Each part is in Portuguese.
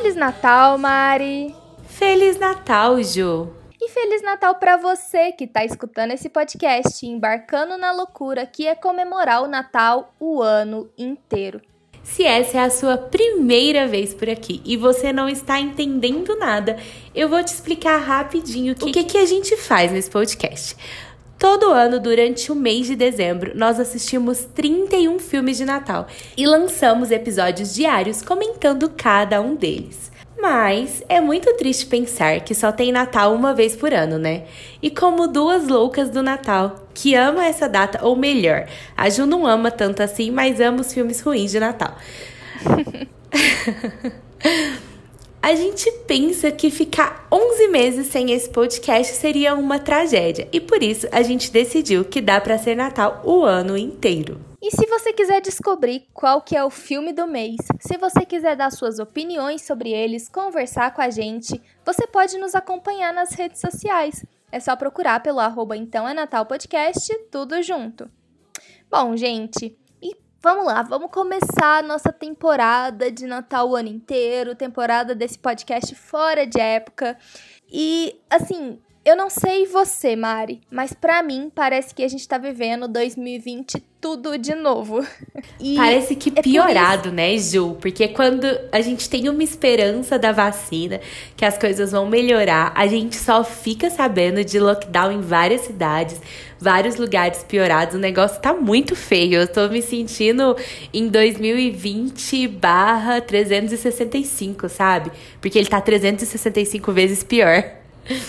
Feliz Natal, Mari! Feliz Natal, Ju! E Feliz Natal para você que está escutando esse podcast, embarcando na loucura que é comemorar o Natal o ano inteiro. Se essa é a sua primeira vez por aqui e você não está entendendo nada, eu vou te explicar rapidinho o que, que a gente faz nesse podcast. Todo ano, durante o mês de dezembro, nós assistimos 31 filmes de Natal e lançamos episódios diários comentando cada um deles. Mas é muito triste pensar que só tem Natal uma vez por ano, né? E como duas loucas do Natal, que ama essa data, ou melhor, a Ju não ama tanto assim, mas ama os filmes ruins de Natal. a gente pensa que ficar 11 meses sem esse podcast seria uma tragédia, e por isso a gente decidiu que dá para ser Natal o ano inteiro. E se você quiser descobrir qual que é o filme do mês, se você quiser dar suas opiniões sobre eles, conversar com a gente, você pode nos acompanhar nas redes sociais. É só procurar pelo arroba então é Natal Podcast, tudo junto. Bom, gente, vamos lá, vamos começar a nossa temporada de Natal o ano inteiro, temporada desse podcast fora de época. E assim, eu não sei você, Mari, mas para mim parece que a gente tá vivendo 2020 tudo de novo. E parece que é piorado, né, Ju? Porque quando a gente tem uma esperança da vacina, que as coisas vão melhorar, a gente só fica sabendo de lockdown em várias cidades, vários lugares piorados. O negócio tá muito feio. Eu tô me sentindo em 2020 barra 365, sabe? Porque ele tá 365 vezes pior.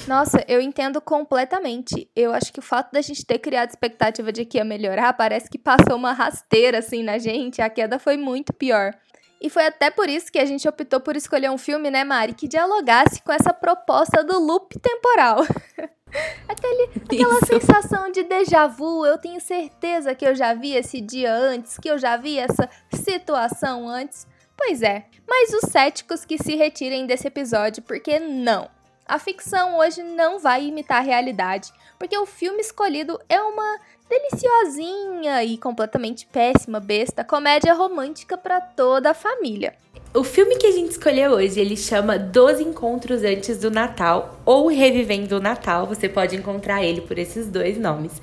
Nossa, eu entendo completamente. Eu acho que o fato da gente ter criado expectativa de que ia melhorar parece que passou uma rasteira assim na gente. A queda foi muito pior. E foi até por isso que a gente optou por escolher um filme, né, Mari, que dialogasse com essa proposta do loop temporal. Aquele, aquela sensação de déjà vu, eu tenho certeza que eu já vi esse dia antes, que eu já vi essa situação antes. Pois é, mas os céticos que se retirem desse episódio, porque não. A ficção hoje não vai imitar a realidade, porque o filme escolhido é uma deliciosinha e completamente péssima besta comédia romântica para toda a família. O filme que a gente escolheu hoje, ele chama Dos Encontros Antes do Natal ou Revivendo o Natal, você pode encontrar ele por esses dois nomes.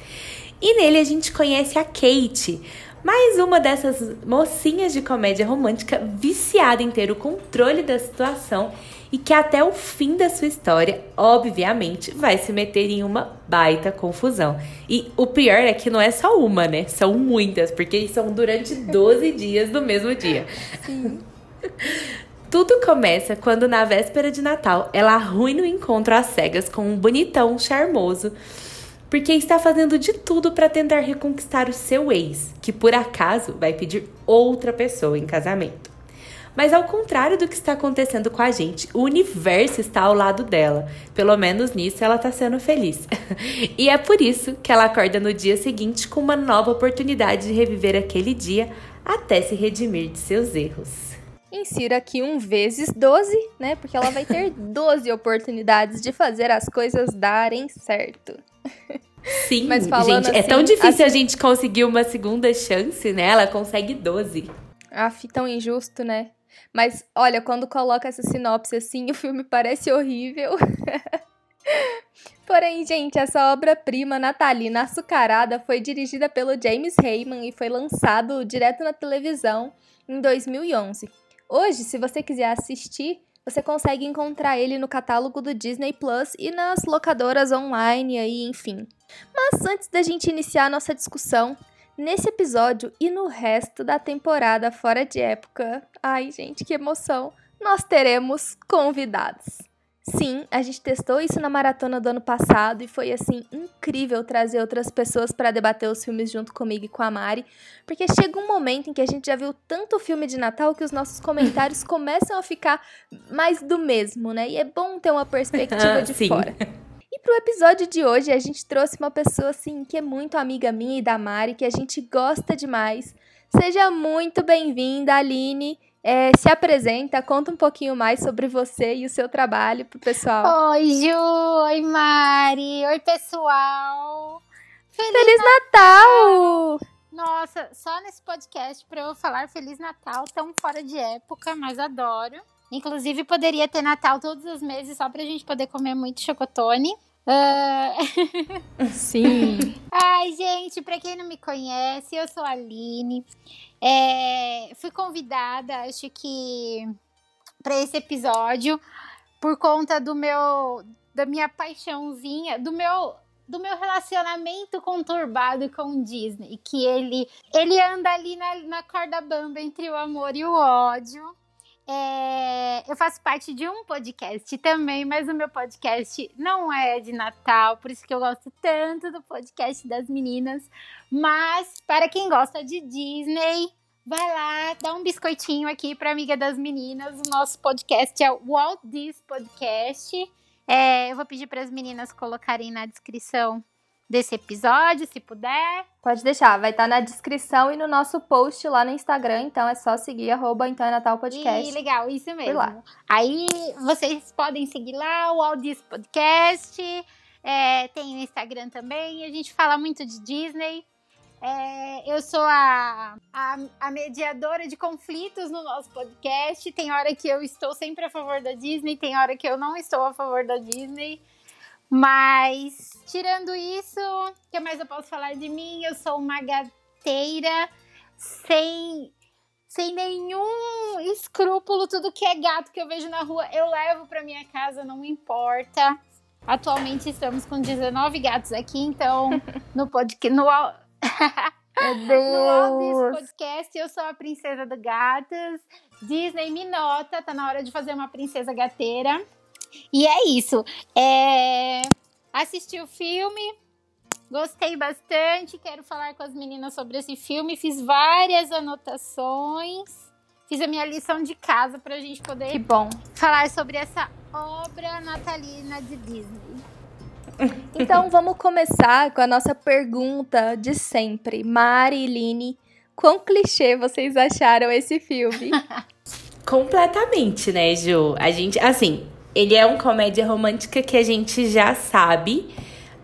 E nele a gente conhece a Kate, mais uma dessas mocinhas de comédia romântica viciada em ter o controle da situação e que até o fim da sua história, obviamente, vai se meter em uma baita confusão. E o pior é que não é só uma, né? São muitas, porque são durante 12 dias do mesmo dia. Sim. Tudo começa quando, na véspera de Natal, ela arruina o encontro às cegas com um bonitão charmoso, porque está fazendo de tudo para tentar reconquistar o seu ex, que por acaso vai pedir outra pessoa em casamento. Mas ao contrário do que está acontecendo com a gente, o universo está ao lado dela. Pelo menos nisso ela está sendo feliz. e é por isso que ela acorda no dia seguinte com uma nova oportunidade de reviver aquele dia até se redimir de seus erros. Insira aqui um vezes 12, né? Porque ela vai ter 12 oportunidades de fazer as coisas darem certo. Sim, Mas falando gente, assim, é tão assim, difícil assim... a gente conseguir uma segunda chance, né? Ela consegue 12. Ah, tão injusto, né? Mas olha, quando coloca essa sinopse assim, o filme parece horrível. Porém, gente, essa obra-prima natalina açucarada foi dirigida pelo James Heyman e foi lançado direto na televisão em 2011. Hoje, se você quiser assistir, você consegue encontrar ele no catálogo do Disney Plus e nas locadoras online aí, enfim. Mas antes da gente iniciar a nossa discussão, nesse episódio e no resto da temporada fora de época. Ai, gente, que emoção! Nós teremos convidados. Sim, a gente testou isso na maratona do ano passado e foi assim incrível trazer outras pessoas para debater os filmes junto comigo e com a Mari, porque chega um momento em que a gente já viu tanto filme de Natal que os nossos comentários começam a ficar mais do mesmo, né? E é bom ter uma perspectiva de Sim. fora. E pro episódio de hoje, a gente trouxe uma pessoa assim que é muito amiga minha e da Mari, que a gente gosta demais. Seja muito bem-vinda, Aline. É, se apresenta, conta um pouquinho mais sobre você e o seu trabalho pro pessoal. Oi, Ju! Oi, Mari! Oi, pessoal! Feliz, Feliz Natal! Natal! Nossa, só nesse podcast para eu falar Feliz Natal, tão fora de época, mas adoro. Inclusive, poderia ter Natal todos os meses só pra gente poder comer muito chocotone. Uh... Sim. Ai, gente, pra quem não me conhece, eu sou a Aline. É... Fui convidada, acho que, para esse episódio por conta do meu da minha paixãozinha, do meu do meu relacionamento conturbado com o Disney, que ele ele anda ali na, na corda bamba entre o amor e o ódio. É, eu faço parte de um podcast também, mas o meu podcast não é de Natal, por isso que eu gosto tanto do podcast das meninas. Mas para quem gosta de Disney, vai lá, dá um biscoitinho aqui para amiga das meninas. O nosso podcast é o Walt Disney Podcast. É, eu vou pedir para as meninas colocarem na descrição desse episódio, se puder. Pode deixar, vai estar tá na descrição e no nosso post lá no Instagram, então é só seguir arroba então é Natal Podcast. E, legal, isso mesmo. Lá. Aí vocês podem seguir lá o Aldis Podcast, é, tem no Instagram também, a gente fala muito de Disney. É, eu sou a, a, a, mediadora de conflitos no nosso podcast. Tem hora que eu estou sempre a favor da Disney, tem hora que eu não estou a favor da Disney. Mas, tirando isso, o que mais eu posso falar de mim? Eu sou uma gateira sem, sem nenhum escrúpulo. Tudo que é gato que eu vejo na rua, eu levo para minha casa, não importa. Atualmente estamos com 19 gatos aqui, então no podcast. No, meu Deus. No podcast, eu sou a princesa do gatos. Disney me nota, tá na hora de fazer uma princesa gateira. E é isso. É... Assisti o filme, gostei bastante. Quero falar com as meninas sobre esse filme. Fiz várias anotações. Fiz a minha lição de casa pra gente poder que bom. falar sobre essa obra natalina de Disney. Então vamos começar com a nossa pergunta de sempre. Mari e Line, quão clichê vocês acharam esse filme? Completamente, né, Ju? A gente, assim, ele é um comédia romântica que a gente já sabe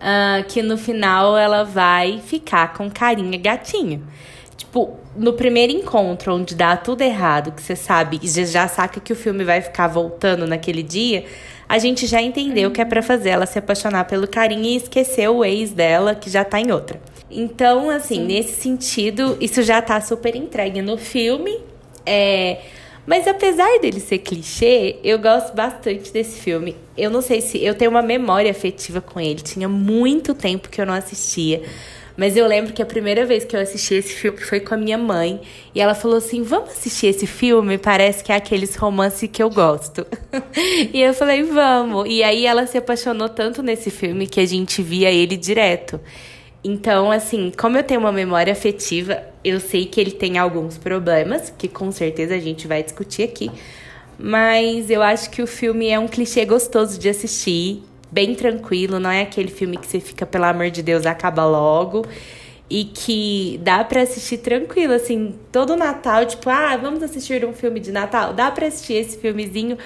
uh, que no final ela vai ficar com carinha gatinho. Tipo, no primeiro encontro, onde dá tudo errado, que você sabe e já saca que o filme vai ficar voltando naquele dia, a gente já entendeu que é para fazer ela se apaixonar pelo carinho e esquecer o ex dela, que já tá em outra. Então, assim, Sim. nesse sentido, isso já tá super entregue no filme. É. Mas apesar dele ser clichê, eu gosto bastante desse filme. Eu não sei se eu tenho uma memória afetiva com ele. Tinha muito tempo que eu não assistia. Mas eu lembro que a primeira vez que eu assisti esse filme foi com a minha mãe. E ela falou assim: vamos assistir esse filme? Parece que é aqueles romances que eu gosto. e eu falei: vamos. E aí ela se apaixonou tanto nesse filme que a gente via ele direto. Então, assim, como eu tenho uma memória afetiva, eu sei que ele tem alguns problemas, que com certeza a gente vai discutir aqui. Mas eu acho que o filme é um clichê gostoso de assistir bem tranquilo, não é aquele filme que você fica, pelo amor de Deus, acaba logo. E que dá para assistir tranquilo, assim, todo Natal, tipo, ah, vamos assistir um filme de Natal? Dá para assistir esse filmezinho,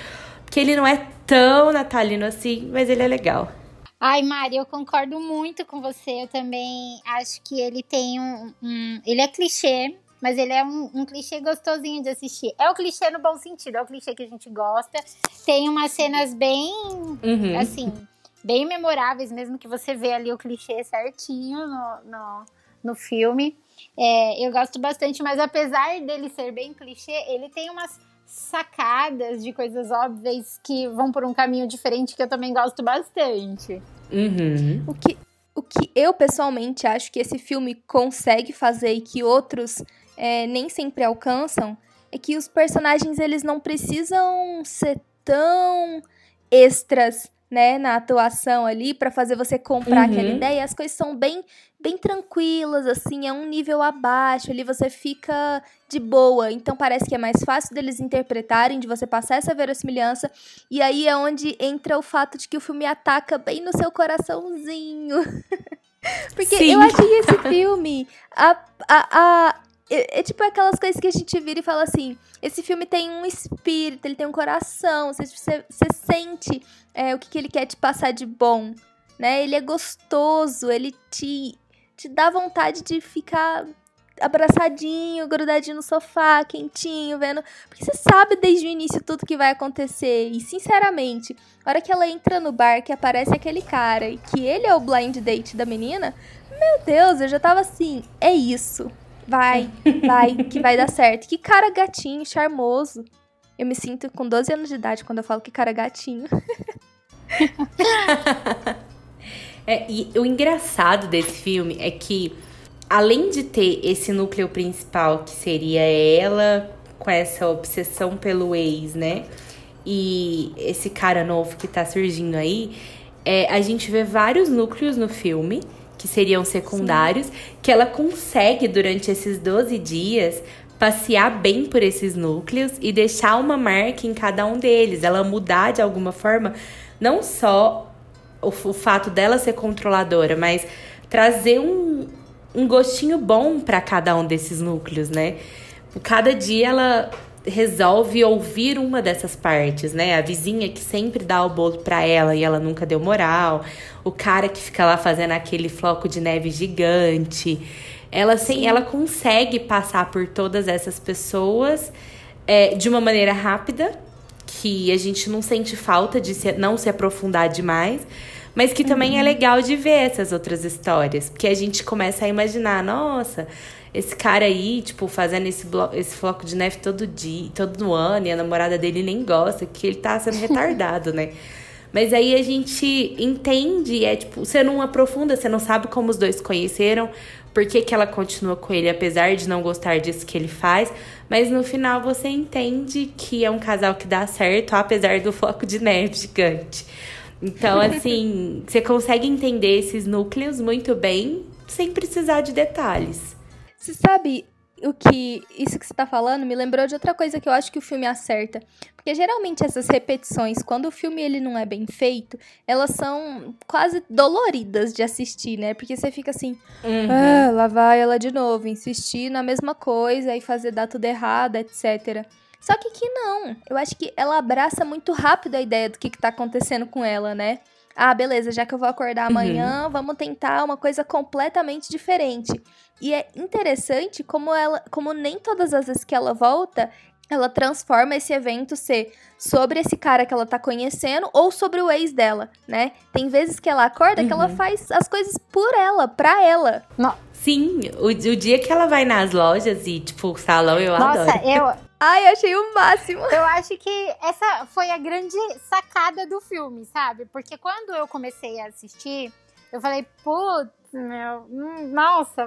porque ele não é tão natalino assim, mas ele é legal. Ai, Mari, eu concordo muito com você. Eu também acho que ele tem um. um ele é clichê, mas ele é um, um, clichê gostosinho de assistir. É o clichê no bom sentido, é o clichê que a gente gosta. Tem umas cenas bem. Uhum. Assim bem memoráveis, mesmo que você vê ali o clichê certinho no, no, no filme. É, eu gosto bastante, mas apesar dele ser bem clichê, ele tem umas sacadas de coisas óbvias que vão por um caminho diferente que eu também gosto bastante. Uhum. O, que, o que eu pessoalmente acho que esse filme consegue fazer e que outros é, nem sempre alcançam é que os personagens eles não precisam ser tão extras né, na atuação ali para fazer você comprar uhum. aquela ideia. As coisas são bem bem tranquilas, assim, é um nível abaixo, ali você fica de boa. Então parece que é mais fácil deles interpretarem, de você passar essa verossimilhança. E aí é onde entra o fato de que o filme ataca bem no seu coraçãozinho. Porque Sim. eu achei esse filme a, a, a, é, é, tipo aquelas coisas que a gente vira e fala assim: esse filme tem um espírito, ele tem um coração, você, você, você sente é, o que, que ele quer te passar de bom, né? Ele é gostoso, ele te, te dá vontade de ficar abraçadinho, grudadinho no sofá, quentinho, vendo. Porque você sabe desde o início tudo que vai acontecer. E, sinceramente, a hora que ela entra no bar, que aparece aquele cara e que ele é o blind date da menina, meu Deus, eu já tava assim, é isso. Vai, vai, que vai dar certo. Que cara gatinho, charmoso. Eu me sinto com 12 anos de idade quando eu falo que cara gatinho. é, e o engraçado desse filme é que além de ter esse núcleo principal, que seria ela com essa obsessão pelo ex, né? E esse cara novo que tá surgindo aí, é, a gente vê vários núcleos no filme, que seriam secundários, Sim. que ela consegue, durante esses 12 dias, passear bem por esses núcleos e deixar uma marca em cada um deles. Ela mudar de alguma forma, não só o, o fato dela ser controladora, mas trazer um, um gostinho bom para cada um desses núcleos, né? Cada dia ela resolve ouvir uma dessas partes, né? A vizinha que sempre dá o bolo para ela e ela nunca deu moral, o cara que fica lá fazendo aquele floco de neve gigante. Ela sim, ela consegue passar por todas essas pessoas é, de uma maneira rápida, que a gente não sente falta de se, não se aprofundar demais, mas que também é uhum. é legal de ver essas outras histórias, porque a gente começa a imaginar, nossa, esse cara aí, tipo, fazendo esse, esse floco de neve todo dia, todo ano, e a namorada dele nem gosta, que ele tá sendo retardado, né? Mas aí a gente entende, é tipo, você não aprofunda, você não sabe como os dois conheceram, por que, que ela continua com ele, apesar de não gostar disso que ele faz. Mas no final você entende que é um casal que dá certo, apesar do floco de neve gigante. Então, assim, você consegue entender esses núcleos muito bem, sem precisar de detalhes. Você sabe o que isso que você tá falando me lembrou de outra coisa que eu acho que o filme acerta. Porque geralmente essas repetições, quando o filme ele não é bem feito, elas são quase doloridas de assistir, né? Porque você fica assim, uhum. ah, lá vai ela de novo, insistir na mesma coisa e fazer dar tudo errado, etc. Só que aqui não. Eu acho que ela abraça muito rápido a ideia do que, que tá acontecendo com ela, né? Ah, beleza, já que eu vou acordar uhum. amanhã, uhum. vamos tentar uma coisa completamente diferente. E é interessante como ela, como nem todas as vezes que ela volta, ela transforma esse evento ser sobre esse cara que ela tá conhecendo ou sobre o ex dela, né? Tem vezes que ela acorda uhum. que ela uhum. faz as coisas por ela, pra ela. Não. Sim, o, o dia que ela vai nas lojas e, tipo, o salão, eu Nossa, adoro. Nossa, eu, Ai, achei o máximo. Eu acho que essa foi a grande sacada do filme, sabe? Porque quando eu comecei a assistir, eu falei, putz, meu, hum, nossa,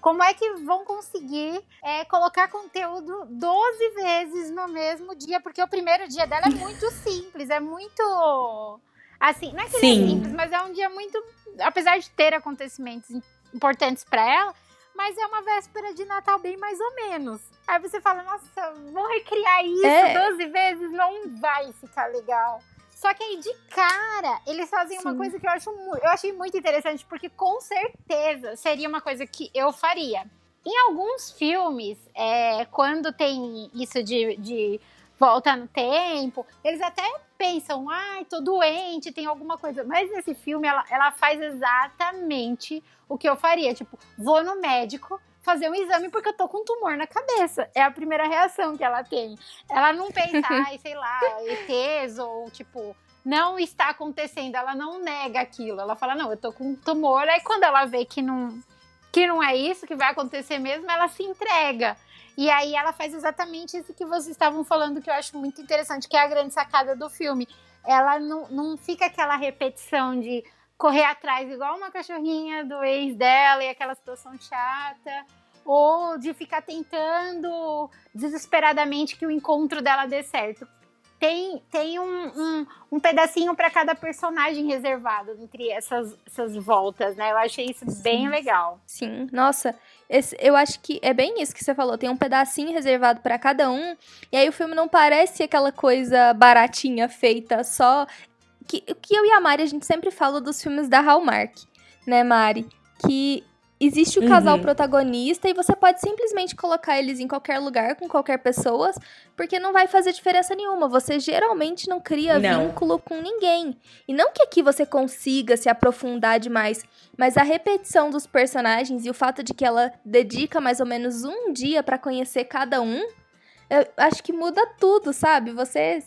como é que vão conseguir é, colocar conteúdo 12 vezes no mesmo dia? Porque o primeiro dia dela é muito simples, é muito. Assim, não é que ele é simples, mas é um dia muito. Apesar de ter acontecimentos importantes para ela, mas é uma véspera de Natal bem mais ou menos. Aí você fala, nossa, vou recriar isso é. 12 vezes, não vai ficar legal. Só que aí, de cara, eles fazem Sim. uma coisa que eu, acho, eu achei muito interessante, porque com certeza seria uma coisa que eu faria. Em alguns filmes, é, quando tem isso de, de volta no tempo, eles até pensam, ai, tô doente, tem alguma coisa. Mas nesse filme, ela, ela faz exatamente o que eu faria. Tipo, vou no médico, fazer um exame porque eu tô com um tumor na cabeça. É a primeira reação que ela tem. Ela não pensa, ai, sei lá, ETs ou tipo, não está acontecendo. Ela não nega aquilo. Ela fala, não, eu tô com um tumor. Aí quando ela vê que não, que não é isso que vai acontecer mesmo, ela se entrega. E aí ela faz exatamente isso que vocês estavam falando, que eu acho muito interessante, que é a grande sacada do filme. Ela não, não fica aquela repetição de correr atrás igual uma cachorrinha do ex dela e aquela situação chata, ou de ficar tentando desesperadamente que o encontro dela dê certo tem, tem um, um, um pedacinho para cada personagem reservado entre essas, essas voltas, né? Eu achei isso Sim. bem legal. Sim, nossa, esse, eu acho que é bem isso que você falou. Tem um pedacinho reservado para cada um, e aí o filme não parece aquela coisa baratinha feita só. Que, que eu e a Mari a gente sempre fala dos filmes da Hallmark, né, Mari? Que existe o casal uhum. protagonista e você pode simplesmente colocar eles em qualquer lugar com qualquer pessoa, porque não vai fazer diferença nenhuma. Você geralmente não cria não. vínculo com ninguém. E não que aqui você consiga se aprofundar demais, mas a repetição dos personagens e o fato de que ela dedica mais ou menos um dia para conhecer cada um, eu acho que muda tudo, sabe? Você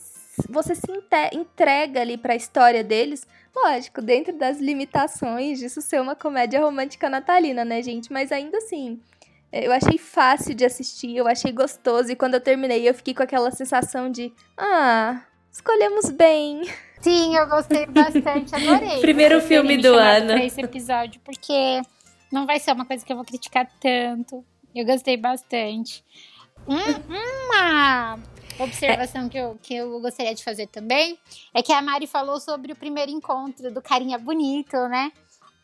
você se entrega ali para a história deles, lógico, dentro das limitações disso ser uma comédia romântica natalina, né, gente? Mas ainda assim, eu achei fácil de assistir, eu achei gostoso e quando eu terminei eu fiquei com aquela sensação de, ah, escolhemos bem. Sim, eu gostei bastante, adorei. Primeiro filme do ano. Esse episódio, porque não vai ser uma coisa que eu vou criticar tanto. Eu gostei bastante. uma observação que eu, que eu gostaria de fazer também é que a Mari falou sobre o primeiro encontro do carinha bonito, né?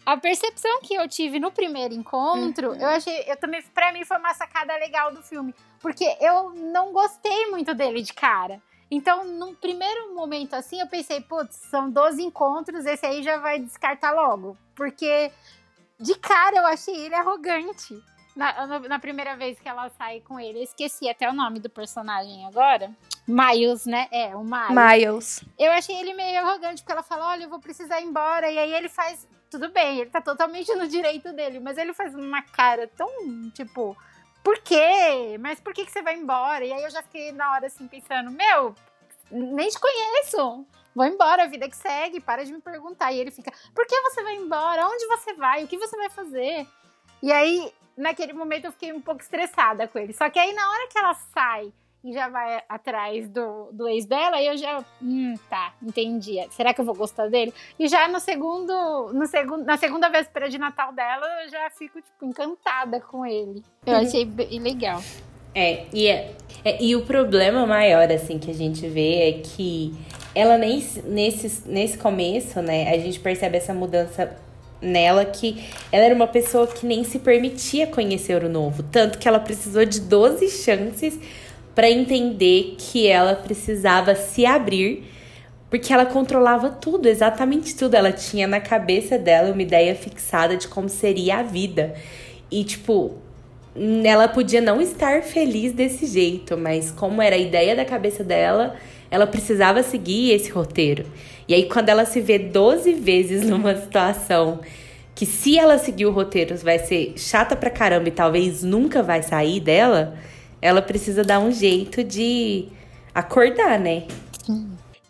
A percepção que eu tive no primeiro encontro, uhum. eu achei, eu também, pra mim, foi uma sacada legal do filme, porque eu não gostei muito dele de cara. Então, num primeiro momento assim, eu pensei, putz, são 12 encontros, esse aí já vai descartar logo. Porque de cara eu achei ele arrogante na, na, primeira vez que ela sai com ele. Eu esqueci até o nome do personagem agora. Miles, né? É, o Miles. Miles. Eu achei ele meio arrogante, porque ela fala: olha, eu vou precisar ir embora. E aí ele faz. Tudo bem, ele tá totalmente no direito dele, mas ele faz uma cara tão, tipo, por quê? Mas por que, que você vai embora? E aí eu já fiquei na hora assim pensando, meu, nem te conheço. Vou embora, a vida que segue, para de me perguntar. E ele fica, por que você vai embora? Onde você vai? O que você vai fazer? E aí naquele momento eu fiquei um pouco estressada com ele. Só que aí na hora que ela sai e já vai atrás do, do ex dela, eu já, hum, tá, entendi. Será que eu vou gostar dele? E já no segundo, no segundo, na segunda véspera de Natal dela, eu já fico tipo encantada com ele. Eu uhum. achei bem legal. É, e é, é, e o problema maior assim que a gente vê é que ela nem nesse nesse começo, né, a gente percebe essa mudança nela que ela era uma pessoa que nem se permitia conhecer o novo, tanto que ela precisou de 12 chances para entender que ela precisava se abrir, porque ela controlava tudo, exatamente tudo. Ela tinha na cabeça dela uma ideia fixada de como seria a vida. E tipo, ela podia não estar feliz desse jeito, mas como era a ideia da cabeça dela, ela precisava seguir esse roteiro. E aí, quando ela se vê 12 vezes numa situação que, se ela seguir o roteiro, vai ser chata pra caramba e talvez nunca vai sair dela, ela precisa dar um jeito de acordar, né?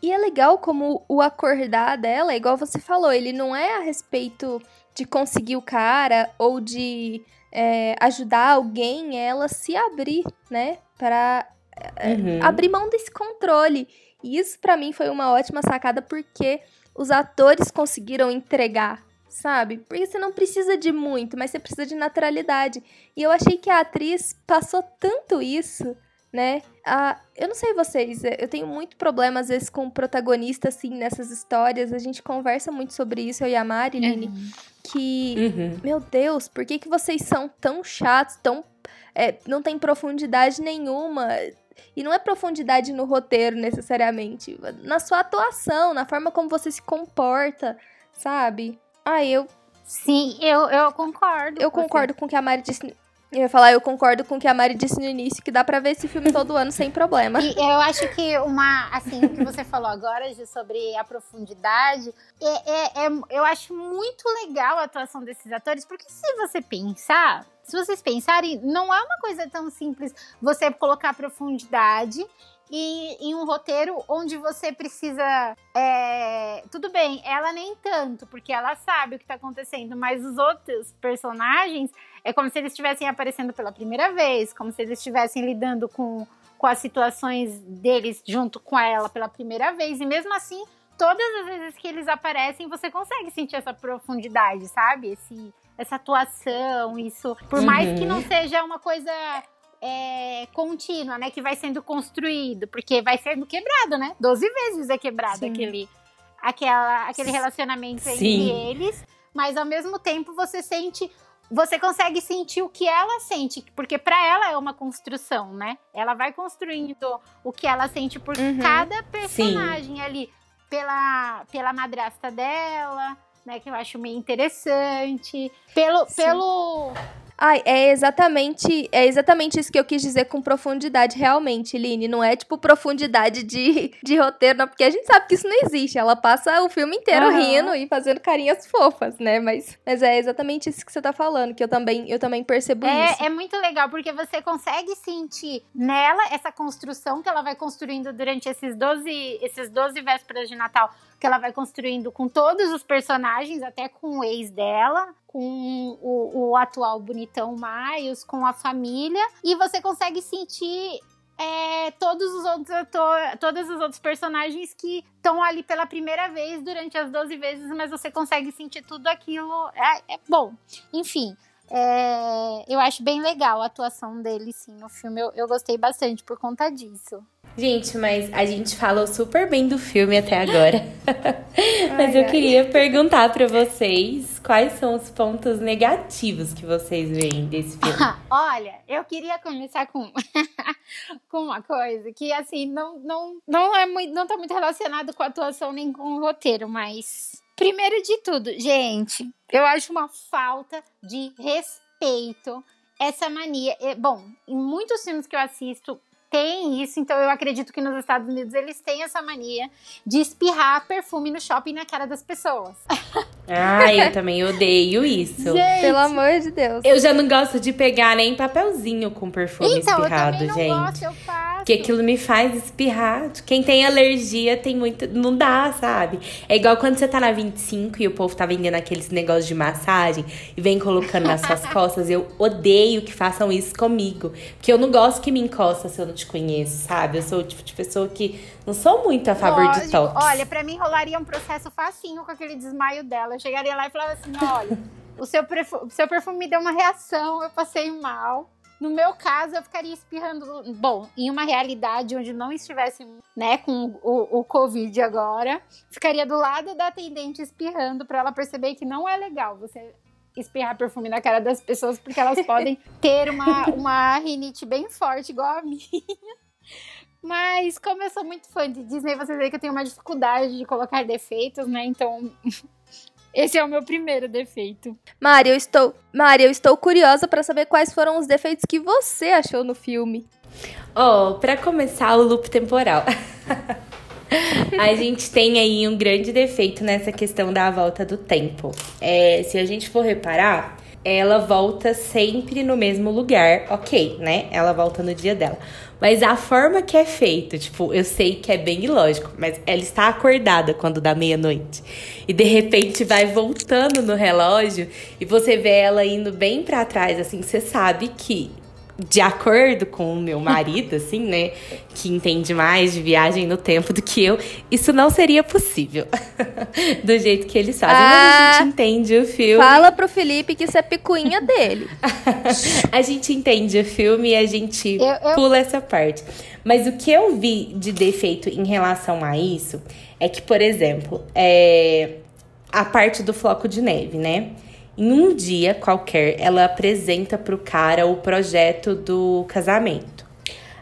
E é legal como o acordar dela, igual você falou, ele não é a respeito de conseguir o cara ou de é, ajudar alguém, ela se abrir, né? Pra é, uhum. abrir mão desse controle. E isso para mim foi uma ótima sacada porque os atores conseguiram entregar, sabe? Porque você não precisa de muito, mas você precisa de naturalidade. E eu achei que a atriz passou tanto isso, né? Ah, eu não sei vocês, eu tenho muito problema às vezes com o protagonista, assim, nessas histórias. A gente conversa muito sobre isso, eu e a Marilyn, uhum. que, uhum. meu Deus, por que, que vocês são tão chatos, tão. É, não tem profundidade nenhuma? E não é profundidade no roteiro necessariamente, na sua atuação, na forma como você se comporta, sabe? Ah, eu. Sim, eu, eu concordo. Eu com concordo você. com o que a Mari disse. Eu ia falar, eu concordo com o que a Mari disse no início, que dá pra ver esse filme todo ano sem problema. E eu acho que uma, assim, o que você falou agora de, sobre a profundidade, é, é, é, eu acho muito legal a atuação desses atores, porque se você pensar, se vocês pensarem, não é uma coisa tão simples você colocar profundidade e em um roteiro onde você precisa. É... Tudo bem, ela nem tanto, porque ela sabe o que está acontecendo, mas os outros personagens é como se eles estivessem aparecendo pela primeira vez, como se eles estivessem lidando com, com as situações deles junto com ela pela primeira vez, e mesmo assim. Todas as vezes que eles aparecem, você consegue sentir essa profundidade, sabe? Esse, essa atuação, isso. Por mais que não uhum. seja uma coisa é, contínua, né? Que vai sendo construído, porque vai sendo quebrado, né? Doze vezes é quebrado aquele, aquela, aquele relacionamento Sim. entre eles, mas ao mesmo tempo você sente. Você consegue sentir o que ela sente, porque para ela é uma construção, né? Ela vai construindo o que ela sente por uhum. cada personagem Sim. ali, pela, pela madrasta dela, né? Que eu acho meio interessante. Pelo, pelo, Ai, é exatamente, é exatamente isso que eu quis dizer com profundidade, realmente, Line. Não é tipo profundidade de, de roteiro, não, porque a gente sabe que isso não existe. Ela passa o filme inteiro Aham. rindo e fazendo carinhas fofas, né? Mas, mas é exatamente isso que você tá falando, que eu também, eu também percebo isso. É, é muito legal, porque você consegue sentir nela essa construção que ela vai construindo durante esses 12, esses 12 vésperas de Natal, que ela vai construindo com todos os personagens, até com o ex dela, com o, o atual bonitão Miles, com a família, e você consegue sentir é, todos os outros atores, todos os outros personagens que estão ali pela primeira vez durante as 12 vezes, mas você consegue sentir tudo aquilo. É, é bom. Enfim, é, eu acho bem legal a atuação dele, sim, no filme. Eu, eu gostei bastante por conta disso. Gente, mas a gente falou super bem do filme até agora. mas Ai, eu ai. queria perguntar pra vocês quais são os pontos negativos que vocês veem desse filme. Olha, eu queria começar com, com uma coisa que, assim, não, não, não, é muito, não tá muito relacionado com a atuação nem com o roteiro, mas. Primeiro de tudo, gente, eu acho uma falta de respeito essa mania. É, Bom, em muitos filmes que eu assisto tem isso, então eu acredito que nos Estados Unidos eles têm essa mania de espirrar perfume no shopping na cara das pessoas. Ah, eu também odeio isso. Gente, Pelo amor de Deus. Eu já não gosto de pegar nem papelzinho com perfume então, eu espirrado, também não gente. gosto, eu faço. Porque aquilo me faz espirrar. Quem tem alergia tem muito. Não dá, sabe? É igual quando você tá na 25 e o povo tá vendendo aqueles negócios de massagem e vem colocando nas suas costas. Eu odeio que façam isso comigo. Porque eu não gosto que me encosta se eu não te conheço, sabe? Eu sou o tipo de pessoa que não sou muito a favor de Lógico. toques. Olha, pra mim rolaria um processo facinho com aquele desmaio dela. Eu chegaria lá e falava assim: olha, o seu, perfu- o seu perfume me deu uma reação, eu passei mal. No meu caso, eu ficaria espirrando. Bom, em uma realidade onde não estivesse, né, com o, o Covid agora, ficaria do lado da atendente espirrando pra ela perceber que não é legal você espirrar perfume na cara das pessoas, porque elas podem ter uma, uma rinite bem forte, igual a minha. Mas como eu sou muito fã de Disney, vocês veem que eu tenho uma dificuldade de colocar defeitos, né? Então, esse é o meu primeiro defeito. Mari, eu estou, Mari, eu estou curiosa pra saber quais foram os defeitos que você achou no filme. Ó, pra começar o loop temporal. a gente tem aí um grande defeito nessa questão da volta do tempo. É, se a gente for reparar, ela volta sempre no mesmo lugar, ok, né? Ela volta no dia dela. Mas a forma que é feito, tipo, eu sei que é bem ilógico, mas ela está acordada quando dá meia-noite. E de repente vai voltando no relógio e você vê ela indo bem pra trás, assim, você sabe que de acordo com o meu marido, assim, né, que entende mais de viagem no tempo do que eu, isso não seria possível. do jeito que eles fazem. Mas a Ah, gente entende o filme. Fala pro Felipe que isso é picuinha dele. a gente entende o filme e a gente Eu- eu- pula essa parte. Mas o que eu vi de defeito em relação a isso é que, por exemplo, é a parte do floco de neve, né? Em um dia qualquer, ela apresenta pro cara o projeto do casamento.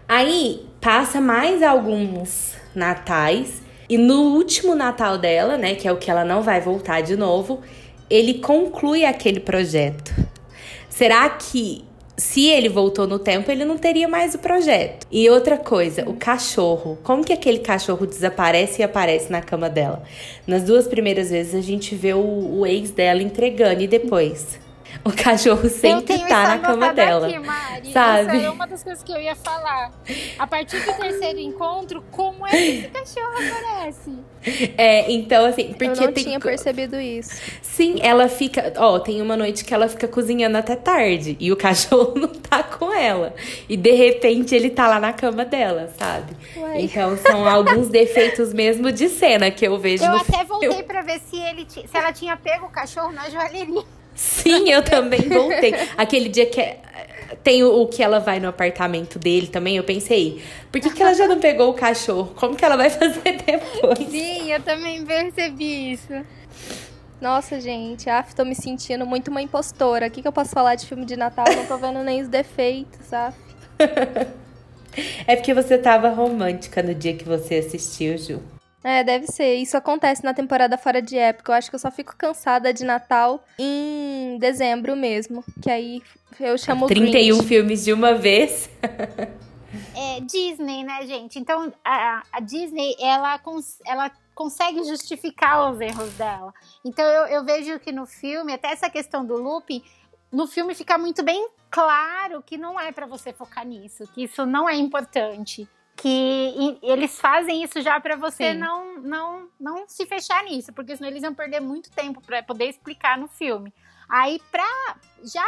Aí passa mais alguns natais e no último Natal dela, né, que é o que ela não vai voltar de novo, ele conclui aquele projeto. Será que se ele voltou no tempo, ele não teria mais o projeto? E outra coisa, o cachorro. Como que aquele cachorro desaparece e aparece na cama dela? Nas duas primeiras vezes a gente vê o, o ex dela entregando e depois o cachorro eu sempre tá na cama dela. aqui, Mari. sabe? Isso é uma das coisas que eu ia falar. A partir do terceiro encontro, como é que esse cachorro aparece? É, então assim, porque eu não tem tinha percebido isso. Sim, ela fica. Ó, tem uma noite que ela fica cozinhando até tarde e o cachorro não tá com ela. E de repente ele tá lá na cama dela, sabe? Uai. Então são alguns defeitos mesmo de cena que eu vejo Eu no até filme. voltei pra ver se, ele se ela tinha pego o cachorro na joalheria. Sim, eu também voltei. Aquele dia que tem o, o que ela vai no apartamento dele também, eu pensei, por que, que ela já não pegou o cachorro? Como que ela vai fazer depois? Sim, eu também percebi isso. Nossa, gente, af, tô me sentindo muito uma impostora. O que, que eu posso falar de filme de Natal? Não tô vendo nem os defeitos, af. É porque você tava romântica no dia que você assistiu, Ju. É, deve ser. Isso acontece na temporada fora de época. Eu acho que eu só fico cansada de Natal em dezembro mesmo. Que aí eu chamo 31 Grinch. filmes de uma vez. É Disney, né, gente? Então, a, a Disney, ela, cons ela consegue justificar os erros dela. Então, eu, eu vejo que no filme, até essa questão do looping, no filme fica muito bem claro que não é para você focar nisso, que isso não é importante que eles fazem isso já para você não, não não se fechar nisso, porque senão eles iam perder muito tempo para poder explicar no filme. Aí pra já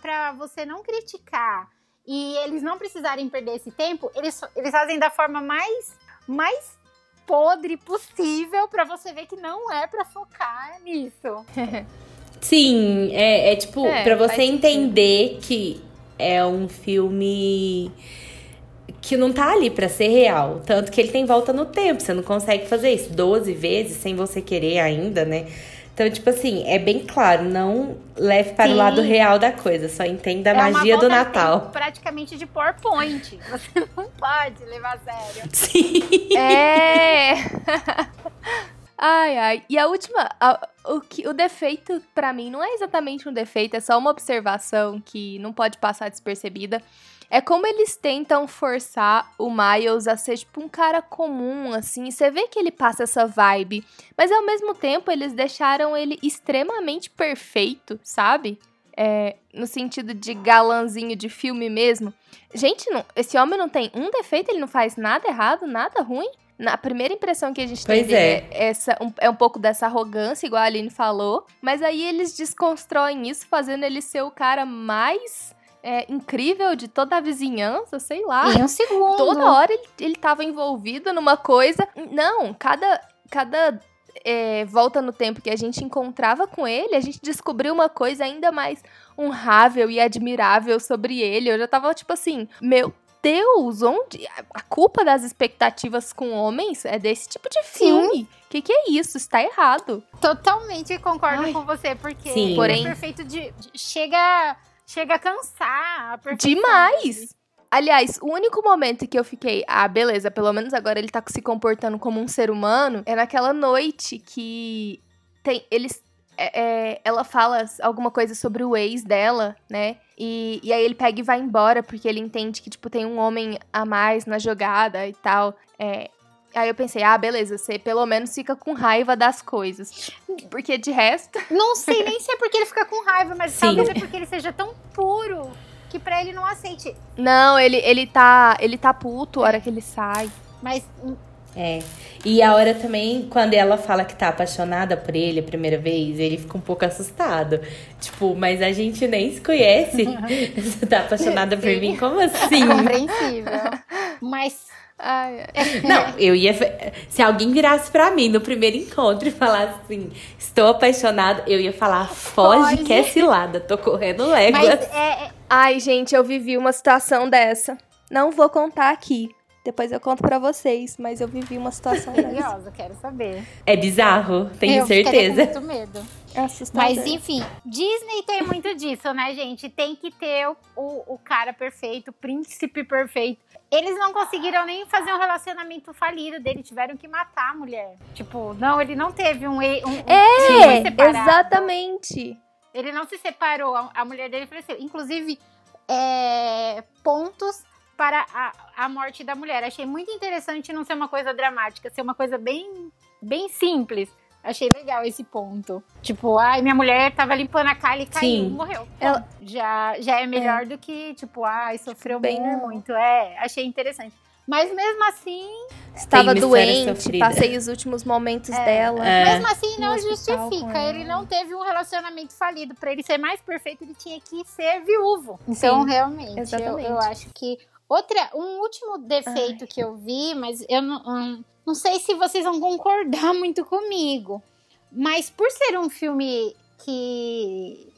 para você não criticar e eles não precisarem perder esse tempo, eles, eles fazem da forma mais mais podre possível para você ver que não é para focar nisso. Sim, é, é tipo, é, para você entender que é um filme que não tá ali para ser real. Tanto que ele tem volta no tempo. Você não consegue fazer isso 12 vezes sem você querer ainda, né? Então, tipo assim, é bem claro, não leve para Sim. o lado real da coisa, só entenda a é magia do Natal. praticamente de PowerPoint. Você não pode levar a sério. Sim. É. ai, ai. E a última. A, o, que, o defeito, para mim, não é exatamente um defeito, é só uma observação que não pode passar despercebida é como eles tentam forçar o Miles a ser tipo um cara comum, assim. Você vê que ele passa essa vibe, mas ao mesmo tempo eles deixaram ele extremamente perfeito, sabe? É, no sentido de galanzinho de filme mesmo. Gente, não, esse homem não tem um defeito, ele não faz nada errado, nada ruim. Na primeira impressão que a gente pois tem é. é, essa, um, é um pouco dessa arrogância, igual a Aline falou. Mas aí eles desconstroem isso, fazendo ele ser o cara mais é, incrível de toda a vizinhança, sei lá. Em um segundo. Toda hora ele, ele tava envolvido numa coisa. Não, cada, cada é, volta no tempo que a gente encontrava com ele, a gente descobriu uma coisa ainda mais honrável e admirável sobre ele. Eu já tava tipo assim, meu Deus, onde a culpa das expectativas com homens é desse tipo de filme? O que, que é isso? Está errado. Totalmente concordo Ai. com você, porque Sim. Porém, perfeito de, de chega chega a cansar. A Demais! Aliás, o único momento que eu fiquei, ah, beleza, pelo menos agora ele tá se comportando como um ser humano, é naquela noite que tem eles é, é, ela fala alguma coisa sobre o ex dela, né? E, e aí ele pega e vai embora, porque ele entende que, tipo, tem um homem a mais na jogada e tal. É, Aí eu pensei, ah, beleza, você pelo menos fica com raiva das coisas. Porque de resto. Não sei nem se é porque ele fica com raiva, mas Sim. talvez é porque ele seja tão puro que pra ele não aceite. Não, ele, ele tá. Ele tá puto a hora que ele sai. Mas. É. E a hora também, quando ela fala que tá apaixonada por ele a primeira vez, ele fica um pouco assustado. Tipo, mas a gente nem se conhece. Você tá apaixonada por mim? Como assim? É compreensível. Mas Ai, Não, eu ia. Se alguém virasse pra mim no primeiro encontro e falasse assim, estou apaixonado, eu ia falar, foge, foge. que é cilada, tô correndo léguas. Mas é, é... Ai, gente, eu vivi uma situação dessa. Não vou contar aqui. Depois eu conto para vocês, mas eu vivi uma situação dessa. Curiosa, quero saber. É bizarro, tenho eu certeza. Eu muito medo. É assustador. Mas enfim, Disney tem muito disso, né, gente? Tem que ter o, o, o cara perfeito, o príncipe perfeito. Eles não conseguiram nem fazer um relacionamento falido dele, tiveram que matar a mulher. Tipo, não, ele não teve um. um é, exatamente. Ele não se separou, a, a mulher dele faleceu. Inclusive, é, pontos para a, a morte da mulher. Achei muito interessante não ser uma coisa dramática, ser uma coisa bem, bem simples. Achei legal esse ponto. Tipo, ai, minha mulher tava limpando a cara e caiu, Sim. morreu. Ela já, já é melhor é. do que, tipo, ai, sofreu Bem muito. É, achei interessante. Mas mesmo assim. Estava doente, passei os últimos momentos é. dela. É. Mesmo assim, não justifica. Ele não teve um relacionamento falido. Para ele ser mais perfeito, ele tinha que ser viúvo. Então, Sim, realmente, eu, eu, acho que. Outra, um último defeito Ai. que eu vi, mas eu não. Um, não sei se vocês vão concordar muito comigo, mas por ser um filme que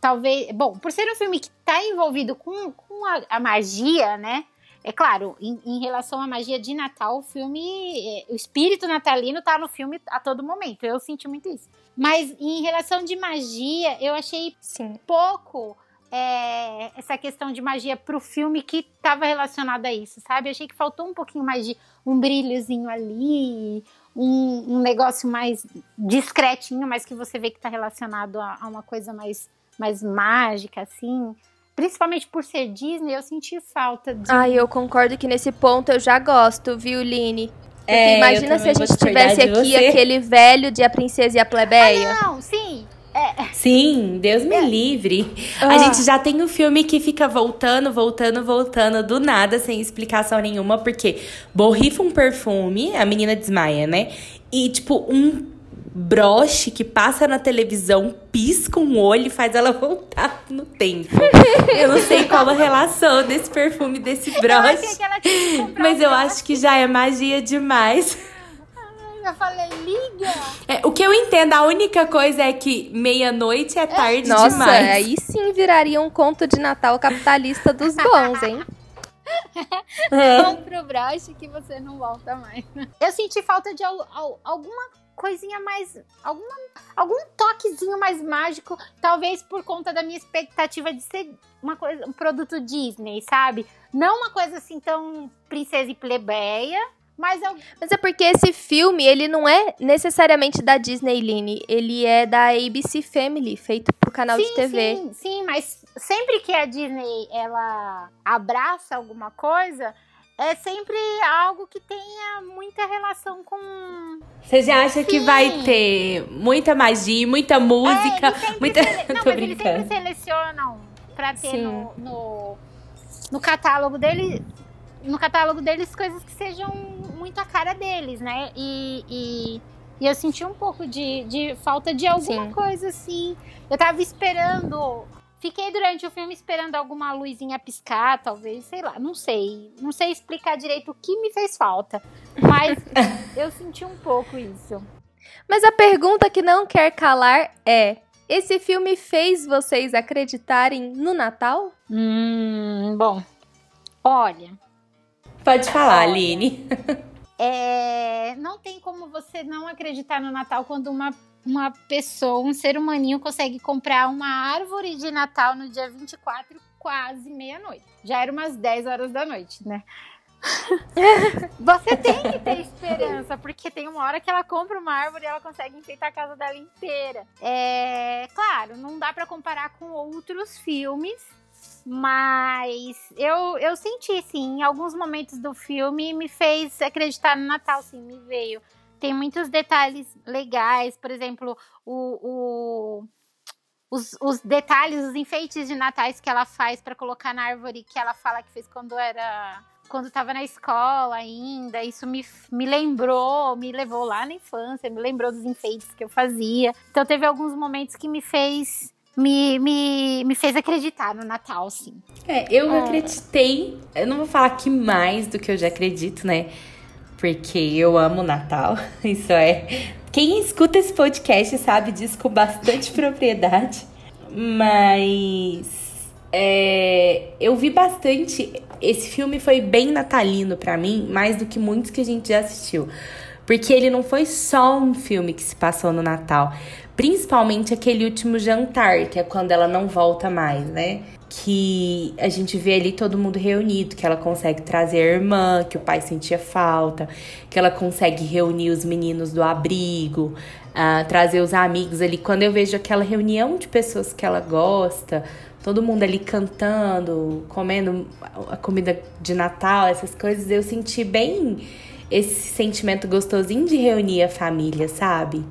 talvez, bom, por ser um filme que está envolvido com, com a, a, magia, né? É claro, em, em, relação à magia de Natal, o filme, é, o espírito natalino tá no filme a todo momento. Eu senti muito isso. Mas em relação de magia, eu achei Sim. pouco é, essa questão de magia pro filme que estava relacionado a isso, sabe? Eu achei que faltou um pouquinho mais de um brilhozinho ali, um, um negócio mais discretinho, mas que você vê que tá relacionado a, a uma coisa mais, mais mágica, assim. Principalmente por ser Disney, eu senti falta de. Ai, eu concordo que nesse ponto eu já gosto, viu, Line? Porque É, imagina se a gente tivesse aqui você. aquele velho de A Princesa e a Plebeia. Não, sim. Sim, Deus me livre. Ah. A gente já tem um filme que fica voltando, voltando, voltando do nada, sem explicação nenhuma, porque borrifa um perfume, a menina desmaia, né? E, tipo, um broche que passa na televisão, pisca um olho e faz ela voltar no tempo. Eu não sei qual a relação desse perfume, desse Eu broche. comprar Mas eu acho que já é magia demais. Eu falei, liga! É, o que eu entendo, a única coisa é que meia-noite é tarde Nossa, demais. aí sim viraria um conto de Natal capitalista dos bons, hein? Compra o broche que você não volta mais. Eu senti falta de al- al- alguma coisinha mais. Alguma, algum toquezinho mais mágico. Talvez por conta da minha expectativa de ser uma coisa, um produto Disney, sabe? Não uma coisa assim tão princesa e plebeia. Mas eu, Mas é porque esse filme, ele não é necessariamente da Disney Line, ele é da ABC Family, feito pro canal de TV. Sim, sim, mas sempre que a Disney ela abraça alguma coisa, é sempre algo que tenha muita relação com. Você já acha que Sim. vai ter muita magia, muita música, É, muita. sele- Não, Tô mas eles sempre selecionam pra ter Sim. no, no, no catálogo dele. No catálogo deles coisas que sejam muito a cara deles, né? E, e, e eu senti um pouco de, de falta de alguma Sim. coisa assim. Eu tava esperando. Fiquei durante o filme esperando alguma luzinha piscar, talvez, sei lá, não sei. Não sei explicar direito o que me fez falta. Mas eu senti um pouco isso. Mas a pergunta que não quer calar é: esse filme fez vocês acreditarem no Natal? Hum, bom. Olha, Pode falar. Aline. é, não tem como você não acreditar no Natal quando uma, uma pessoa, um ser humaninho, consegue comprar uma árvore de Natal no dia 24, quase meia-noite. Já era umas 10 horas da noite, né? Você tem que ter esperança, porque tem uma hora que ela compra uma árvore e ela consegue enfeitar a casa dela inteira. É, claro, não dá pra comparar com outros filmes, mas eu, eu senti, sim, em alguns momentos do filme me fez acreditar no Natal, sim, me veio. Tem muitos detalhes legais, por exemplo, o, o- os, os detalhes, os enfeites de natais que ela faz pra colocar na árvore que ela fala que fez quando era. Quando tava na escola ainda, isso me, me lembrou, me levou lá na infância, me lembrou dos enfeites que eu fazia. Então teve alguns momentos que me fez me, me, me fez acreditar no Natal, sim. É, eu É. acreditei. Eu não vou falar que mais do que eu já acredito, né? Porque eu amo o Natal. Isso é. Quem escuta esse podcast sabe disso com bastante propriedade. Mas. é, eu vi bastante. Esse filme foi bem natalino pra mim, mais do que muitos que a gente já assistiu. Porque ele não foi só um filme que se passou no Natal. Principalmente aquele último jantar, que é quando ela não volta mais, né? Que a gente vê ali todo mundo reunido, que ela consegue trazer a irmã, que o pai sentia falta, que ela consegue reunir os meninos do abrigo, ah, trazer os amigos ali. Quando eu vejo aquela reunião de pessoas que ela gosta, todo mundo ali cantando, comendo a comida de Natal, essas coisas, eu senti bem esse sentimento gostosinho de reunir a família, sabe?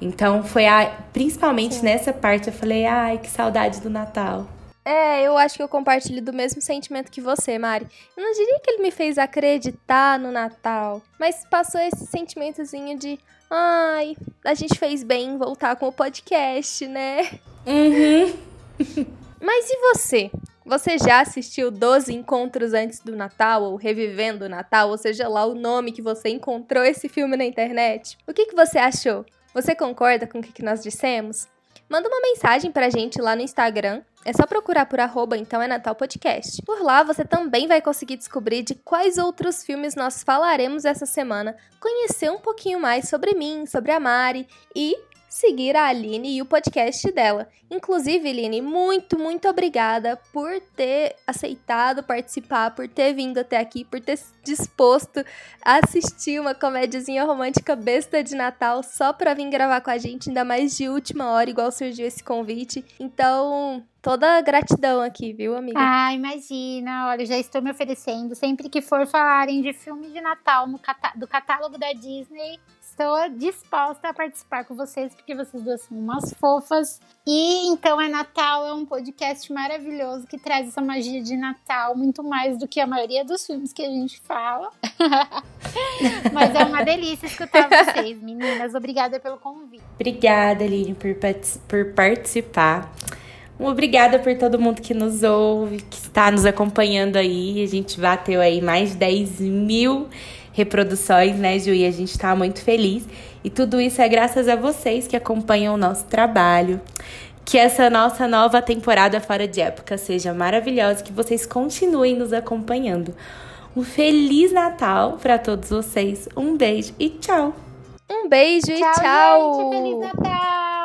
Então foi a, principalmente nessa parte eu falei, ai, que saudade do Natal. É, eu acho que eu compartilho do mesmo sentimento que você, Mari. Eu não diria que ele me fez acreditar no Natal, mas passou esse sentimentozinho de, ai, a gente fez bem em voltar com o podcast, né? Uhum. Mas e você? Você já assistiu 12 encontros antes do Natal ou Revivendo o Natal, ou seja lá o nome que você encontrou esse filme na internet? O que, que você achou? Você concorda com o que, nós dissemos? Manda uma mensagem pra gente lá no Instagram. É só procurar por arroba então é Natal Podcast. Por lá você também vai conseguir descobrir de quais outros filmes nós falaremos essa semana, conhecer um pouquinho mais sobre mim, sobre a Mari e seguir a Aline e o podcast dela. Inclusive, Aline, muito, muito obrigada por ter aceitado participar, por ter vindo até aqui, por ter disposto a assistir uma comédiazinha romântica besta de Natal só pra vir gravar com a gente, ainda mais de última hora, igual surgiu esse convite. Então, toda gratidão aqui, viu, amiga? Ah, imagina. Olha, já estou me oferecendo. Sempre que for falarem de filme de Natal no do catálogo da Disney, estou disposta a participar com vocês, porque vocês duas são umas fofas. E então é Natal, é um podcast maravilhoso que traz essa magia de Natal, muito mais do que a maioria dos filmes que a gente fala. Mas é uma delícia escutar vocês, meninas. Obrigada pelo convite. Obrigada, Aline, por, por participar. Obrigada por todo mundo que nos ouve, que está nos acompanhando aí. A gente bateu aí mais de 10 mil reproduções, né, Ju? E a gente está muito feliz. E tudo isso é graças a vocês que acompanham o nosso trabalho. Que essa nossa nova temporada fora de época seja maravilhosa, que vocês continuem nos acompanhando. Um feliz Natal para todos vocês. Um beijo e tchau. Um beijo tchau, e tchau. Gente, feliz Natal.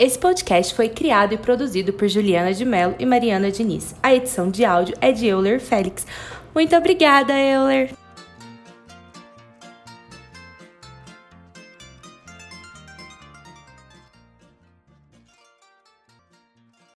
Esse podcast foi criado e produzido por Juliana de Mello e Mariana Diniz. A edição de áudio é de Euler Félix. Muito obrigada, Euler!